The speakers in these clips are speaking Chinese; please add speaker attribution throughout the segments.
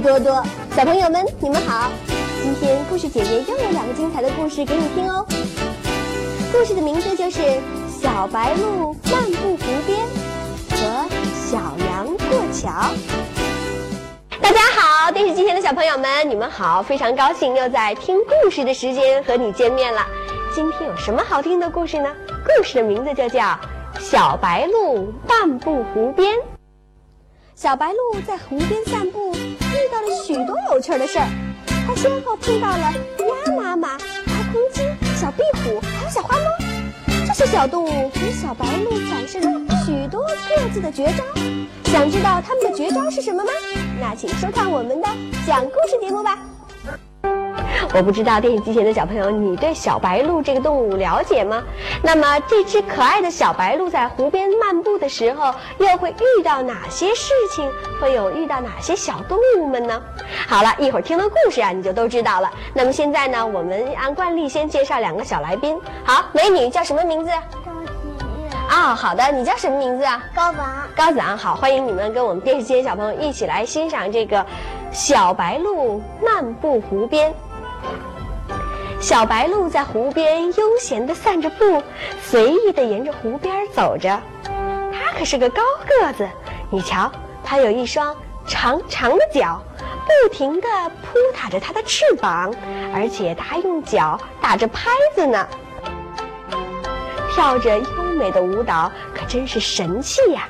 Speaker 1: 多多。小朋友们，你们好！今天故事姐姐又有两个精彩的故事给你听哦。故事的名字就是《小白鹿漫步湖边》和《小羊过桥》。大家好，电视机前的小朋友们，你们好！非常高兴又在听故事的时间和你见面了。今天有什么好听的故事呢？故事的名字就叫《小白鹿漫步湖边》。小白鹿在湖边散步，到了许多有趣的事儿。它先后碰到了鸭妈妈、大公鸡、小壁虎，还有小花猫。这些小动物给小白鹿展示了许多各自的绝招。想知道它们的绝招是什么吗？那请收看我们的讲故事节目吧。我不知道电视机前的小朋友，你对小白鹿这个动物了解吗？那么这只可爱的小白鹿在湖边漫步的时候，又会遇到哪些事情？会有遇到哪些小动物们呢？好了一会儿听了故事啊，你就都知道了。那么现在呢，我们按惯例先介绍两个小来宾。好，美女叫什么名字？
Speaker 2: 高启月、
Speaker 1: 啊、好的，你叫什么名字啊？
Speaker 2: 高子昂、
Speaker 1: 高子昂，好，欢迎你们跟我们电视机前小朋友一起来欣赏这个小白鹿漫步湖边。小白鹿在湖边悠闲地散着步，随意地沿着湖边走着。它可是个高个子，你瞧，它有一双长长的脚，不停地扑打着它的翅膀，而且它还用脚打着拍子呢，跳着优美的舞蹈，可真是神气呀！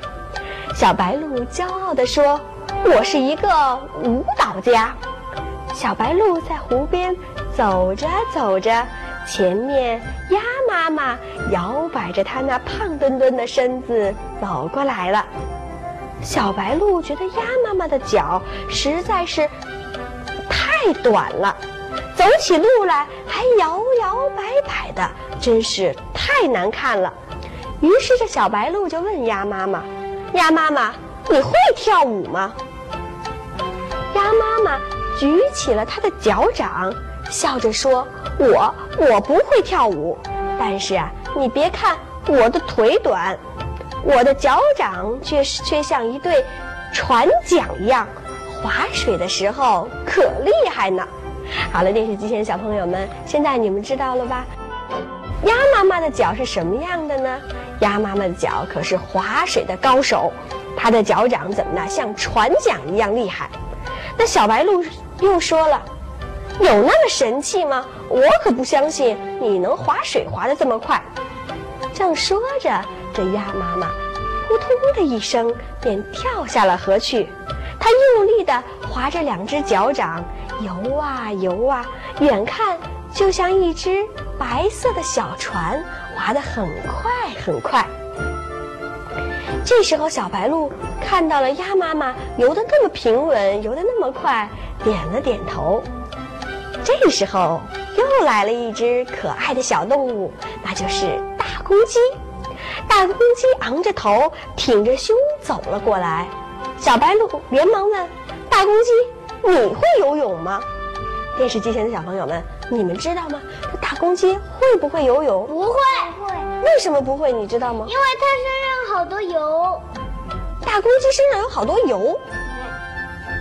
Speaker 1: 小白鹿骄傲地说：“我是一个舞蹈家。”小白鹿在湖边走着走着，前面鸭妈妈摇摆着它那胖墩墩的身子走过来了。小白鹿觉得鸭妈妈的脚实在是太短了，走起路来还摇摇摆摆的，真是太难看了。于是这小白鹿就问鸭妈妈：“鸭妈妈，你会跳舞吗？”鸭妈妈举起了他的脚掌，笑着说：“我我不会跳舞，但是啊，你别看我的腿短，我的脚掌却是却像一对船桨一样，划水的时候可厉害呢。”好了，电视机前的小朋友们，现在你们知道了吧？鸭妈妈的脚是什么样的呢？鸭妈妈的脚可是划水的高手，它的脚掌怎么呢？像船桨一样厉害。那小白鹿又说了：“有那么神气吗？我可不相信你能划水划得这么快。”正说着，这鸭妈妈扑通的一声便跳下了河去。它用力地划着两只脚掌，游啊游啊，远看就像一只白色的小船，划得很快很快。这时候，小白鹿看到了鸭妈妈游得那么平稳，游得那么快，点了点头。这时候，又来了一只可爱的小动物，那就是大公鸡。大公鸡昂着头，挺着胸走了过来。小白鹿连忙问：“大公鸡，你会游泳吗？”电视机前的小朋友们，你们知道吗？公鸡会不会游泳？
Speaker 2: 不会，会，
Speaker 1: 为什么不会？你知道吗？
Speaker 2: 因为它身上好多油。
Speaker 1: 大公鸡身上有好多油。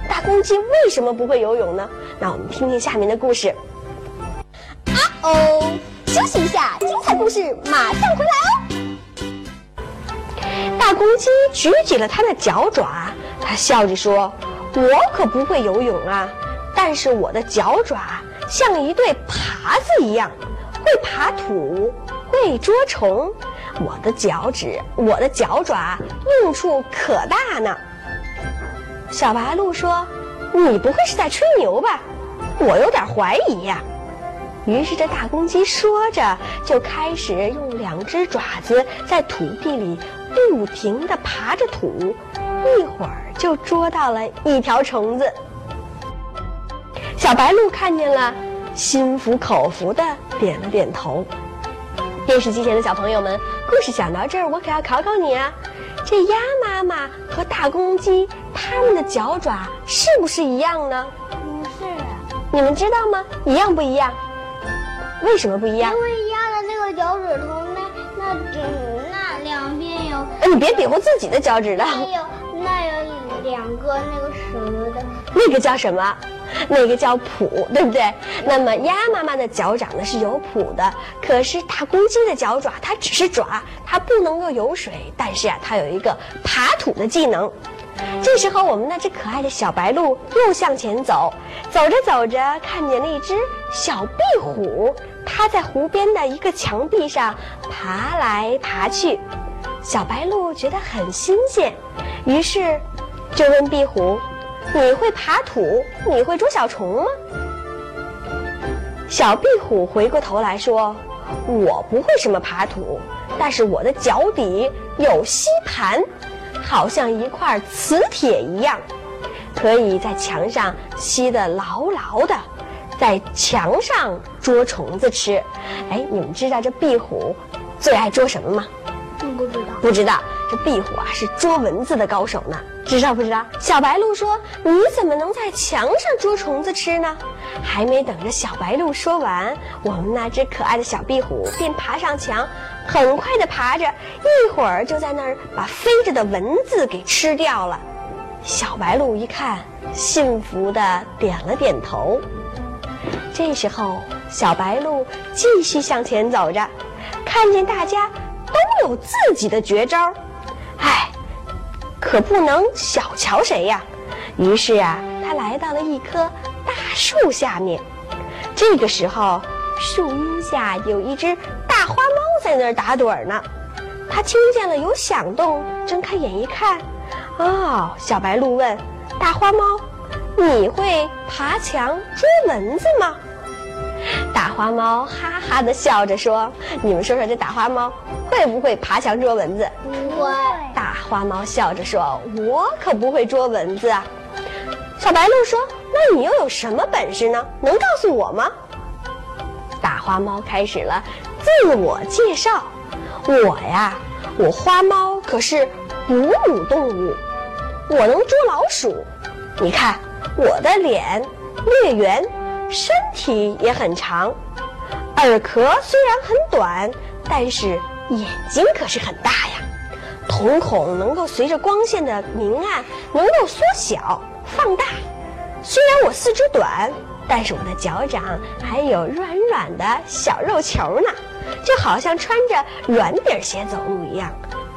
Speaker 1: 大公鸡为什么不会游泳呢？那我们听听下面的故事。啊哦，休息一下，精彩故事马上回来哦。大公鸡举起了它的脚爪，它笑着说：“我可不会游泳啊，但是我的脚爪像一对耙子一样，会爬土，会捉虫。我的脚趾，我的脚爪用处可大呢。”小白鹿说：“你不会是在吹牛吧？我有点怀疑呀。”于是这大公鸡说着，就开始用两只爪子在土地里不停地爬着土，一会儿就捉到了一条虫子。小白鹿看见了，心服口服的点了点头。电视机前的小朋友们，故事讲到这儿，我可要考考你啊！这鸭妈妈和大公鸡，它们的脚爪是不是一样呢？
Speaker 2: 不是，
Speaker 1: 你们知道吗？一样不一样？为什么不一样？
Speaker 2: 因为鸭的那个脚趾头那那只那两边有，
Speaker 1: 哎，你别比划自己的脚趾了。
Speaker 2: 那有那有两两个那个什么的，
Speaker 1: 那个叫什么？那个叫蹼，对不对？那么鸭妈妈的脚掌呢是有蹼的，可是大公鸡的脚爪它只是爪，它不能够游水，但是啊，它有一个爬土的技能。这时候，我们那只可爱的小白鹿又向前走，走着走着，看见了一只小壁虎，它在湖边的一个墙壁上爬来爬去。小白鹿觉得很新鲜，于是就问壁虎。你会爬土？你会捉小虫吗？小壁虎回过头来说：“我不会什么爬土，但是我的脚底有吸盘，好像一块磁铁一样，可以在墙上吸得牢牢的，在墙上捉虫子吃。哎，你们知道这壁虎最爱捉什么吗？
Speaker 2: 不知道。
Speaker 1: 不知道。这壁虎啊是捉蚊子的高手呢。”知道不知道？小白鹿说：“你怎么能在墙上捉虫子吃呢？”还没等着小白鹿说完，我们那只可爱的小壁虎便爬上墙，很快的爬着，一会儿就在那儿把飞着的蚊子给吃掉了。小白鹿一看，幸福的点了点头。这时候，小白鹿继续向前走着，看见大家都有自己的绝招，可不能小瞧谁呀！于是啊，他来到了一棵大树下面。这个时候，树荫下有一只大花猫在那儿打盹呢。他听见了有响动，睁开眼一看，哦，小白鹿问大花猫：“你会爬墙捉蚊子吗？”大花猫哈哈的笑着说：“你们说说，这大花猫会不会爬墙捉蚊子？”
Speaker 2: 不会。
Speaker 1: 大花猫笑着说：“我可不会捉蚊子啊。”小白鹿说：“那你又有什么本事呢？能告诉我吗？”大花猫开始了自我介绍：“我呀，我花猫可是哺乳动物，我能捉老鼠。你看我的脸略圆。”身体也很长，耳壳虽然很短，但是眼睛可是很大呀。瞳孔能够随着光线的明暗，能够缩小、放大。虽然我四肢短，但是我的脚掌还有软软的小肉球呢，就好像穿着软底鞋走路一样，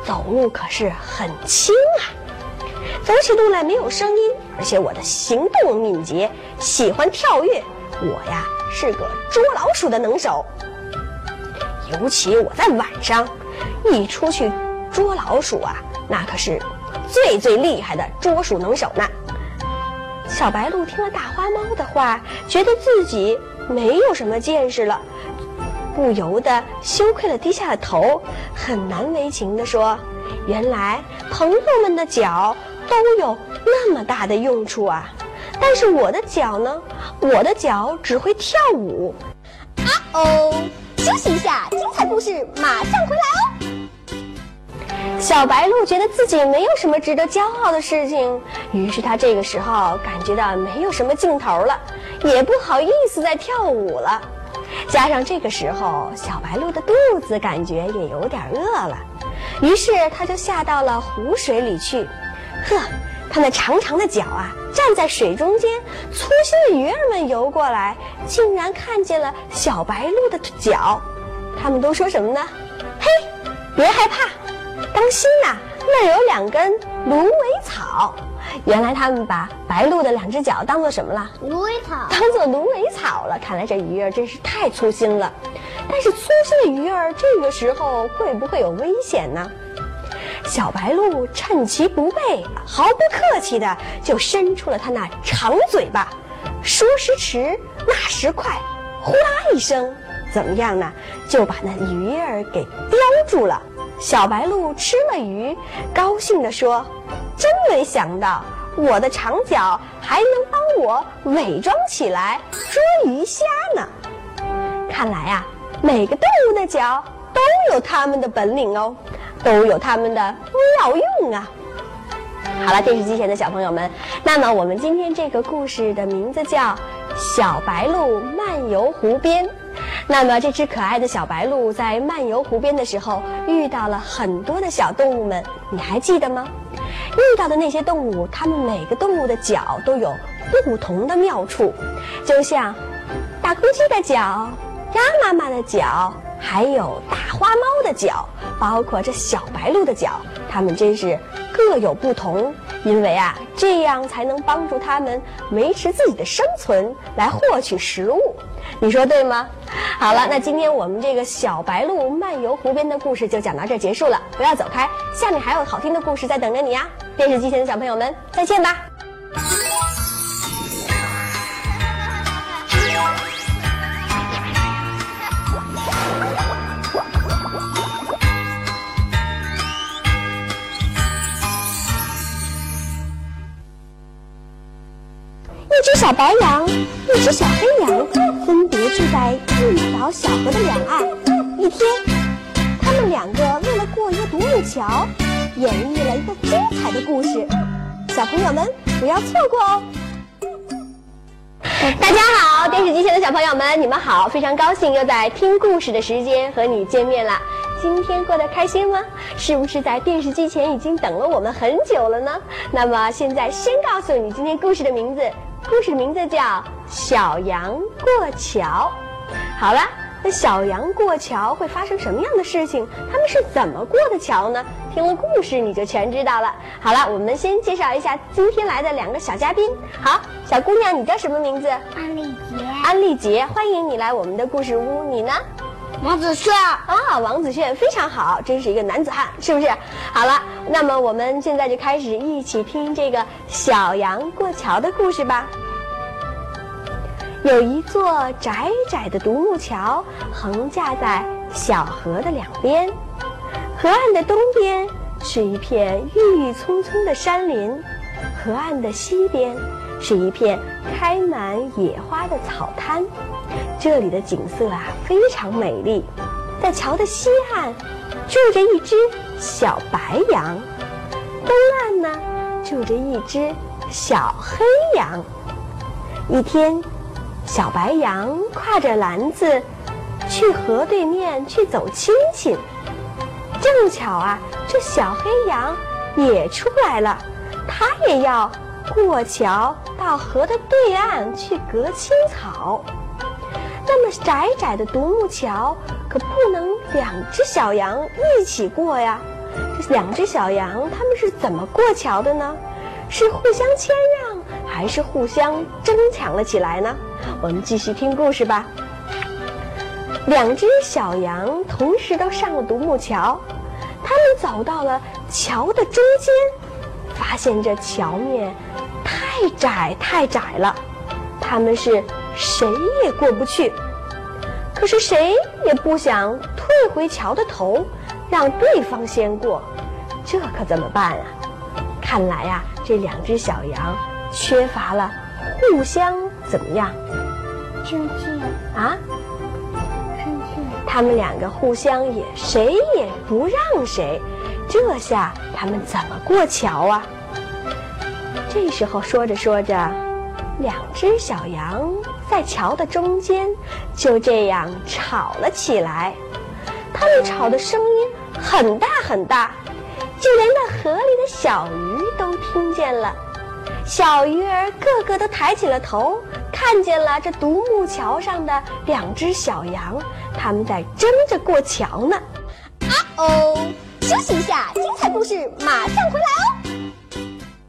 Speaker 1: 走路可是很轻啊。走起路来没有声音，而且我的行动敏捷，喜欢跳跃。我呀是个捉老鼠的能手，尤其我在晚上一出去捉老鼠啊，那可是最最厉害的捉鼠能手呢。小白鹿听了大花猫的话，觉得自己没有什么见识了，不由得羞愧的低下了头，很难为情地说：“原来朋友们的脚都有那么大的用处啊，但是我的脚呢？”我的脚只会跳舞，
Speaker 3: 啊哦！休息一下，精彩故事马上回来哦。
Speaker 1: 小白鹿觉得自己没有什么值得骄傲的事情，于是他这个时候感觉到没有什么劲头了，也不好意思再跳舞了。加上这个时候，小白鹿的肚子感觉也有点饿了，于是他就下到了湖水里去。呵，他那长长的脚啊！站在水中间，粗心的鱼儿们游过来，竟然看见了小白鹿的脚。他们都说什么呢？嘿，别害怕，当心呐，那有两根芦苇草。原来他们把白鹿的两只脚当做什么了？
Speaker 2: 芦苇草。
Speaker 1: 当做芦苇草了。看来这鱼儿真是太粗心了。但是粗心的鱼儿这个时候会不会有危险呢？小白鹿趁其不备，毫不客气的就伸出了它那长嘴巴，说时迟，那时快，呼啦一声，怎么样呢？就把那鱼儿给叼住了。小白鹿吃了鱼，高兴地说：“真没想到，我的长脚还能帮我伪装起来捉鱼虾呢。看来啊，每个动物的脚都有它们的本领哦。”都有他们的妙用啊！好了，电视机前的小朋友们，那么我们今天这个故事的名字叫《小白鹿漫游湖边》。那么这只可爱的小白鹿在漫游湖边的时候，遇到了很多的小动物们，你还记得吗？遇到的那些动物，它们每个动物的脚都有不同的妙处，就像大公鸡的脚、鸭妈妈的脚，还有大花猫的脚，包括这小白鹿的脚，它们真是各有不同。因为啊，这样才能帮助它们维持自己的生存，来获取食物。你说对吗？好了，那今天我们这个小白鹿漫游湖边的故事就讲到这结束了。不要走开，下面还有好听的故事在等着你呀！电视机前的小朋友们，再见吧。小白羊，一只小黑羊，分别住在一条小河的两岸。一天，他们两个为了过一个独木桥，演绎了一个精彩的故事。小朋友们不要错过哦！大家好，电视机前的小朋友们，你们好！非常高兴又在听故事的时间和你见面了。今天过得开心吗？是不是在电视机前已经等了我们很久了呢？那么现在先告诉你今天故事的名字。故事名字叫《小羊过桥》。好了，那小羊过桥会发生什么样的事情？他们是怎么过的桥呢？听了故事你就全知道了。好了，我们先介绍一下今天来的两个小嘉宾。好，小姑娘，你叫什么名字？
Speaker 2: 安丽杰。
Speaker 1: 安丽杰，欢迎你来我们的故事屋。你呢？
Speaker 2: 王子炫
Speaker 1: 啊，王子炫非常好，真是一个男子汉，是不是？好了，那么我们现在就开始一起听这个小羊过桥的故事吧。有一座窄窄的独木桥横架在小河的两边，河岸的东边是一片郁郁葱葱的山林，河岸的西边是一片开满野花的草滩。这里的景色啊非常美丽，在桥的西岸住着一只小白羊，东岸呢住着一只小黑羊。一天，小白羊挎着篮子去河对面去走亲戚，正巧啊，这小黑羊也出来了，它也要过桥到河的对岸去割青草。那么窄窄的独木桥可不能两只小羊一起过呀！这两只小羊他们是怎么过桥的呢？是互相谦让，还是互相争抢了起来呢？我们继续听故事吧。两只小羊同时都上了独木桥，他们走到了桥的中间，发现这桥面太窄太窄了，他们是。谁也过不去，可是谁也不想退回桥的头，让对方先过，这可怎么办啊？看来呀，这两只小羊缺乏了互相怎么样？
Speaker 2: 生气
Speaker 1: 啊？
Speaker 2: 生气。
Speaker 1: 他们两个互相也谁也不让谁，这下他们怎么过桥啊？这时候说着说着，两只小羊。在桥的中间，就这样吵了起来。他们吵的声音很大很大，就连那河里的小鱼都听见了。小鱼儿个个都抬起了头，看见了这独木桥上的两只小羊，他们在争着过桥呢。
Speaker 3: 啊哦，休息一下，精彩故事马上回来哦。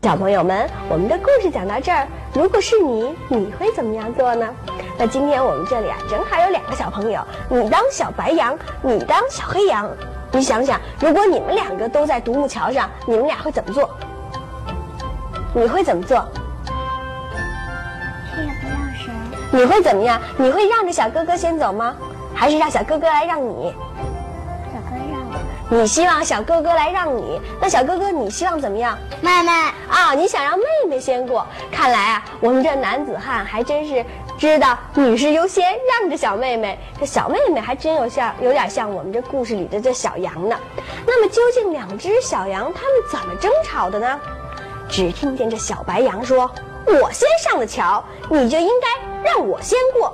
Speaker 1: 小朋友们，我们的故事讲到这儿。如果是你，你会怎么样做呢？那今天我们这里啊，正好有两个小朋友，你当小白羊，你当小黑羊。你想想，如果你们两个都在独木桥上，你们俩会怎么做？你会怎么做？
Speaker 2: 谁也不让谁。
Speaker 1: 你会怎么样？你会让着小哥哥先走吗？还是让小哥哥来让你？你希望小哥哥来让你？那小哥哥你希望怎么样？
Speaker 2: 妹妹
Speaker 1: 啊，你想让妹妹先过？看来啊，我们这男子汉还真是。知道女士优先，让着小妹妹。这小妹妹还真有像，有点像我们这故事里的这小羊呢。那么究竟两只小羊它们怎么争吵的呢？只听见这小白羊说：“我先上的桥，你就应该让我先过。”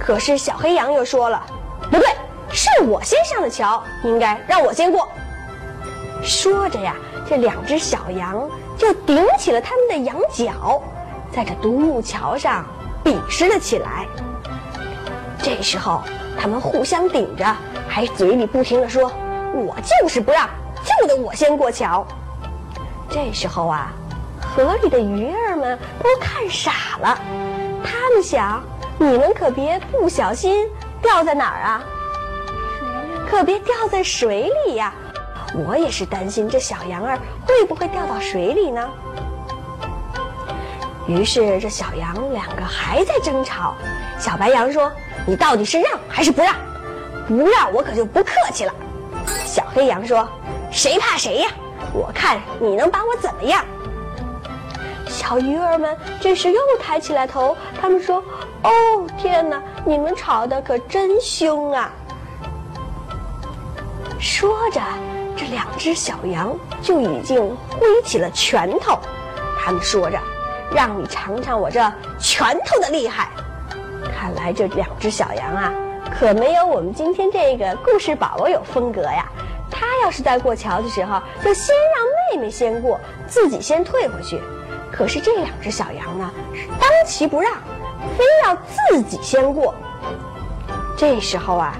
Speaker 1: 可是小黑羊又说了：“不对，是我先上的桥，应该让我先过。”说着呀，这两只小羊就顶起了它们的羊角，在这独木桥上比试了起来。这时候，他们互相顶着，还嘴里不停地说：“我就是不让，就得我先过桥。”这时候啊，河里的鱼儿们都看傻了，他们想：你们可别不小心掉在哪儿啊！可别掉在水里呀！我也是担心这小羊儿会不会掉到水里呢？于是这小羊两个还在争吵。小白羊说：“你到底是让还是不让？不让我可就不客气了。”小黑羊说：“谁怕谁呀？我看你能把我怎么样？”小鱼儿们这时又抬起来头，他们说：“哦，天哪！你们吵得可真凶啊！”说着，这两只小羊就已经挥起了拳头。他们说着：“让你尝尝我这拳头的厉害。”看来这两只小羊啊，可没有我们今天这个故事宝宝有风格呀。他要是在过桥的时候，就先让妹妹先过，自己先退回去。可是这两只小羊呢，是当其不让，非要自己先过。这时候啊，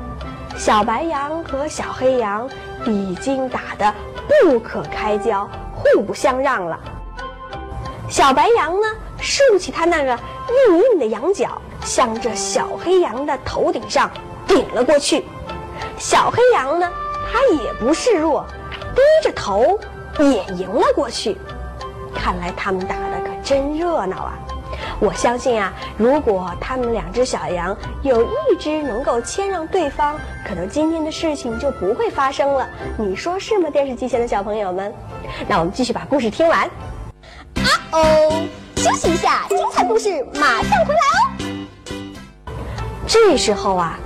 Speaker 1: 小白羊和小黑羊已经打得不可开交，互不相让了。小白羊呢，竖起它那个硬硬的羊角，向着小黑羊的头顶上顶了过去。小黑羊呢，它也不示弱，低着头也迎了过去。看来他们打的可真热闹啊！我相信啊，如果他们两只小羊有一只能够谦让对方，可能今天的事情就不会发生了。你说是吗？电视机前的小朋友们，那我们继续把故事听完。
Speaker 3: 啊哦，休息一下，精彩故事马上回来哦。
Speaker 1: 这时候啊，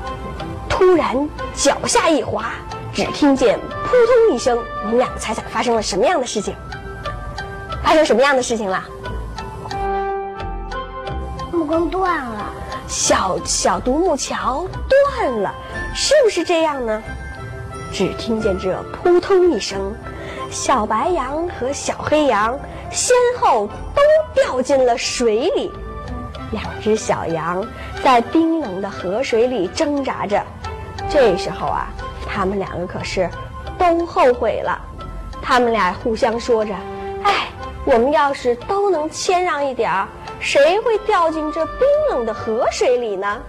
Speaker 1: 突然脚下一滑，只听见扑通一声，你们两个猜猜发生了什么样的事情？发生什么样的事情了？
Speaker 2: 光断了，
Speaker 1: 小小独木桥断了，是不是这样呢？只听见这扑通一声，小白羊和小黑羊先后都掉进了水里。两只小羊在冰冷的河水里挣扎着。这时候啊，他们两个可是都后悔了。他们俩互相说着：“哎，我们要是都能谦让一点儿。”谁会掉进这冰冷的河水里呢？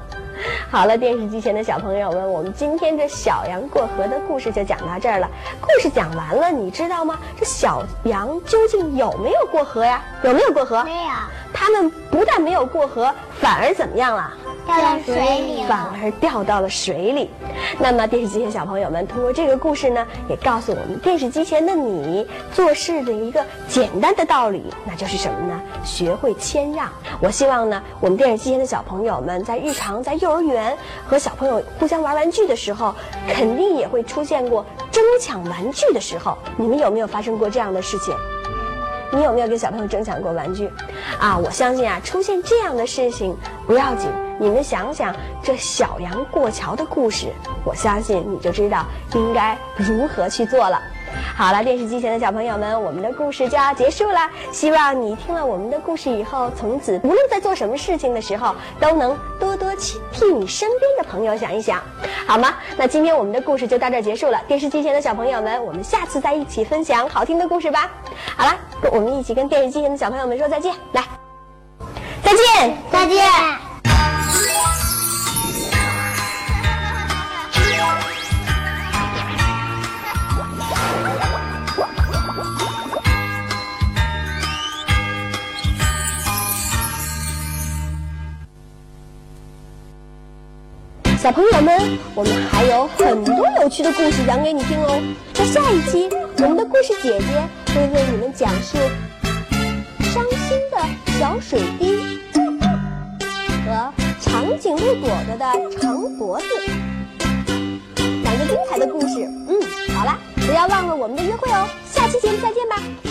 Speaker 1: 好了，电视机前的小朋友们，我们今天这小羊过河的故事就讲到这儿了。故事讲完了，你知道吗？这小羊究竟有没有过河呀？有没有过河？
Speaker 2: 没有，
Speaker 1: 他们不但没有过河，反而怎么样了？
Speaker 2: 掉到水里
Speaker 1: 反。而掉到了水里。那么，电视机前小朋友们，通过这个故事呢，也告诉我们电视机前的你做事的一个简单的道理，那就是什么呢？学会谦让。我希望呢，我们电视机前的小朋友们在日常在幼儿园和小朋友互相玩玩具的时候，肯定也会出现过争抢玩具的时候。你们有没有发生过这样的事情？你有没有跟小朋友争抢过玩具？啊，我相信啊，出现这样的事情不要紧，你们想想这小羊过桥的故事，我相信你就知道应该如何去做了。好了，电视机前的小朋友们，我们的故事就要结束了。希望你听了我们的故事以后，从此无论在做什么事情的时候，都能多多替替你身边的朋友想一想，好吗？那今天我们的故事就到这结束了。电视机前的小朋友们，我们下次再一起分享好听的故事吧。好了，我们一起跟电视机前的小朋友们说再见，来，再见。
Speaker 2: 再见。
Speaker 1: 小朋友们，我们还有很多有趣的故事讲给你听哦。在下一期，我们的故事姐姐会为你们讲述伤心的小水滴和长颈鹿朵朵的长脖子，两个精彩的故事。嗯，好了，不要忘了我们的约会哦。下期节目再见吧。